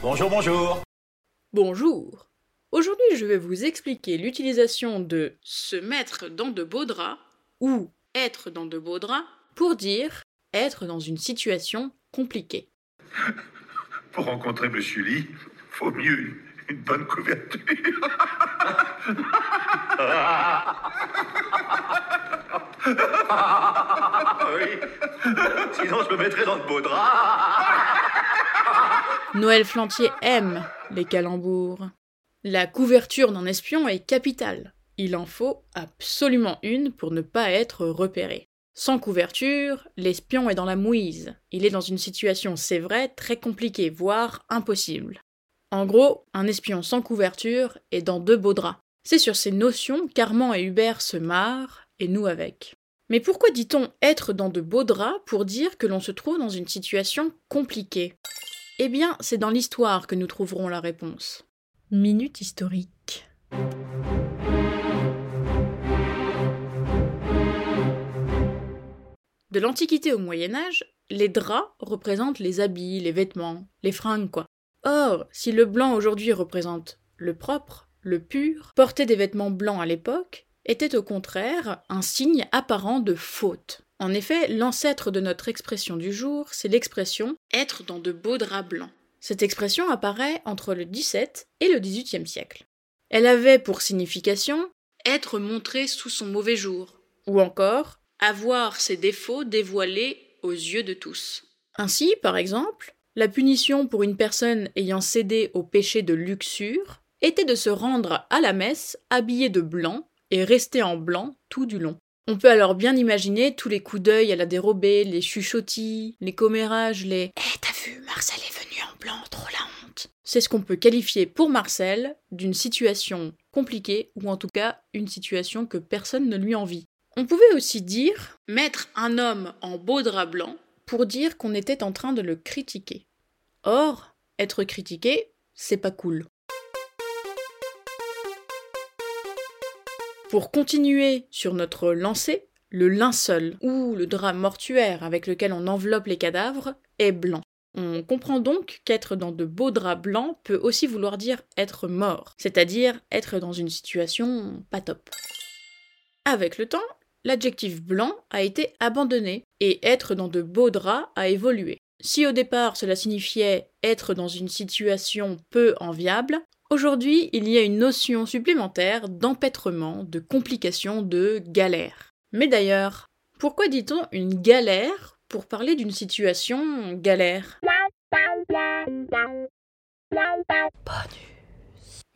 Bonjour, bonjour. Bonjour. Aujourd'hui, je vais vous expliquer l'utilisation de se mettre dans de beaux draps ou être dans de beaux draps pour dire être dans une situation compliquée. Pour rencontrer Monsieur Lee, faut mieux une bonne couverture. oui. Sinon, je me mettrais dans de beaux draps. Noël Flantier aime les calembours. La couverture d'un espion est capitale. Il en faut absolument une pour ne pas être repéré. Sans couverture, l'espion est dans la mouise. Il est dans une situation, c'est vrai, très compliquée, voire impossible. En gros, un espion sans couverture est dans deux beaux draps. C'est sur ces notions qu'Armand et Hubert se marrent, et nous avec. Mais pourquoi dit-on être dans de beaux draps pour dire que l'on se trouve dans une situation compliquée? Eh bien, c'est dans l'histoire que nous trouverons la réponse. Minute historique. De l'Antiquité au Moyen Âge, les draps représentent les habits, les vêtements, les fringues, quoi. Or, si le blanc aujourd'hui représente le propre, le pur, porter des vêtements blancs à l'époque était au contraire un signe apparent de faute. En effet, l'ancêtre de notre expression du jour, c'est l'expression être dans de beaux draps blancs. Cette expression apparaît entre le XVIIe et le XVIIIe siècle. Elle avait pour signification être montré sous son mauvais jour, ou encore avoir ses défauts dévoilés aux yeux de tous. Ainsi, par exemple, la punition pour une personne ayant cédé au péché de luxure était de se rendre à la messe habillé de blanc et rester en blanc tout du long. On peut alors bien imaginer tous les coups d'œil à la dérobée, les chuchotis, les commérages, les Eh, t'as vu, Marcel est venu en blanc, trop la honte. C'est ce qu'on peut qualifier pour Marcel d'une situation compliquée, ou en tout cas une situation que personne ne lui envie. On pouvait aussi dire mettre un homme en beau drap blanc pour dire qu'on était en train de le critiquer. Or, être critiqué, c'est pas cool. Pour continuer sur notre lancée, le linceul, ou le drap mortuaire avec lequel on enveloppe les cadavres, est blanc. On comprend donc qu'être dans de beaux draps blancs peut aussi vouloir dire être mort, c'est-à-dire être dans une situation pas top. Avec le temps, l'adjectif blanc a été abandonné et être dans de beaux draps a évolué. Si au départ cela signifiait être dans une situation peu enviable, Aujourd'hui, il y a une notion supplémentaire d'empêtrement, de complication, de galère. Mais d'ailleurs, pourquoi dit-on une galère pour parler d'une situation galère?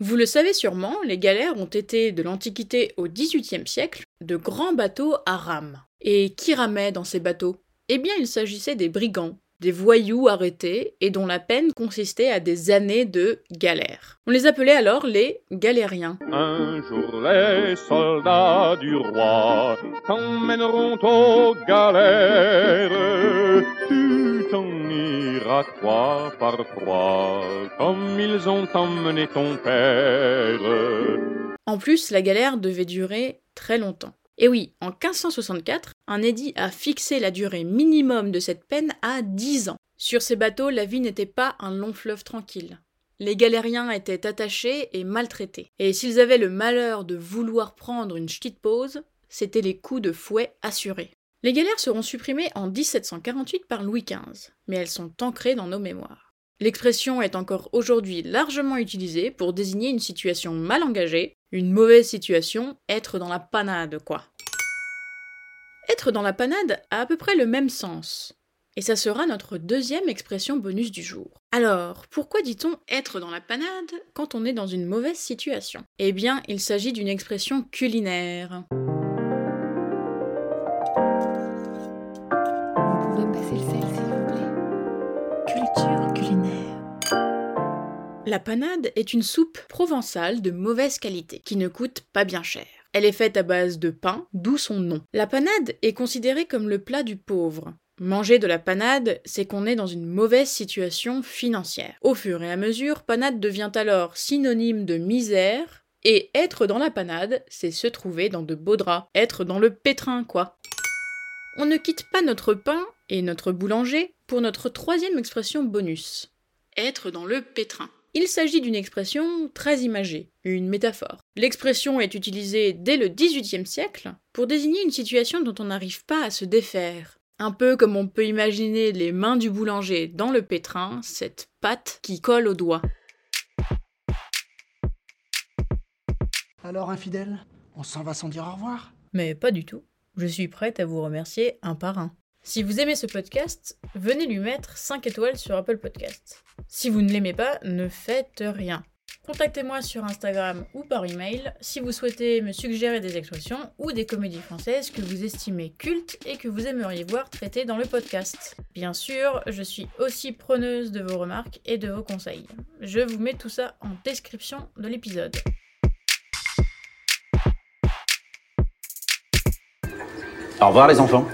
Vous le savez sûrement, les galères ont été de l'Antiquité au XVIIIe siècle de grands bateaux à rames. Et qui ramait dans ces bateaux? Eh bien, il s'agissait des brigands, des voyous arrêtés et dont la peine consistait à des années de galère. On les appelait alors les galériens. Un jour les soldats du roi t'emmèneront aux galères. Tu t'en iras toi par trois, comme ils ont emmené ton père. En plus, la galère devait durer très longtemps. Et oui, en 1564, un édit a fixé la durée minimum de cette peine à 10 ans. Sur ces bateaux, la vie n'était pas un long fleuve tranquille. Les galériens étaient attachés et maltraités. Et s'ils avaient le malheur de vouloir prendre une petite pause, c'étaient les coups de fouet assurés. Les galères seront supprimées en 1748 par Louis XV, mais elles sont ancrées dans nos mémoires. L'expression est encore aujourd'hui largement utilisée pour désigner une situation mal engagée, une mauvaise situation, être dans la panade, quoi. Être dans la panade a à peu près le même sens. Et ça sera notre deuxième expression bonus du jour. Alors, pourquoi dit-on être dans la panade quand on est dans une mauvaise situation? Eh bien, il s'agit d'une expression culinaire. La panade est une soupe provençale de mauvaise qualité, qui ne coûte pas bien cher. Elle est faite à base de pain, d'où son nom. La panade est considérée comme le plat du pauvre. Manger de la panade, c'est qu'on est dans une mauvaise situation financière. Au fur et à mesure, panade devient alors synonyme de misère, et être dans la panade, c'est se trouver dans de beaux draps, être dans le pétrin, quoi. On ne quitte pas notre pain et notre boulanger pour notre troisième expression bonus. être dans le pétrin. Il s'agit d'une expression très imagée, une métaphore. L'expression est utilisée dès le XVIIIe siècle pour désigner une situation dont on n'arrive pas à se défaire. Un peu comme on peut imaginer les mains du boulanger dans le pétrin, cette pâte qui colle au doigt. Alors, infidèle, on s'en va sans dire au revoir? Mais pas du tout. Je suis prête à vous remercier un par un. Si vous aimez ce podcast, venez lui mettre 5 étoiles sur Apple Podcast. Si vous ne l'aimez pas, ne faites rien. Contactez-moi sur Instagram ou par email si vous souhaitez me suggérer des expressions ou des comédies françaises que vous estimez cultes et que vous aimeriez voir traitées dans le podcast. Bien sûr, je suis aussi preneuse de vos remarques et de vos conseils. Je vous mets tout ça en description de l'épisode. Au revoir les enfants.